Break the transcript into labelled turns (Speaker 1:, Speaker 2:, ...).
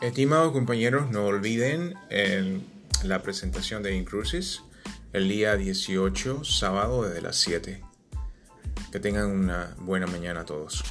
Speaker 1: Estimados compañeros, no olviden eh, la presentación de Incrucis el día 18, sábado, desde las 7. Que tengan una buena mañana a todos.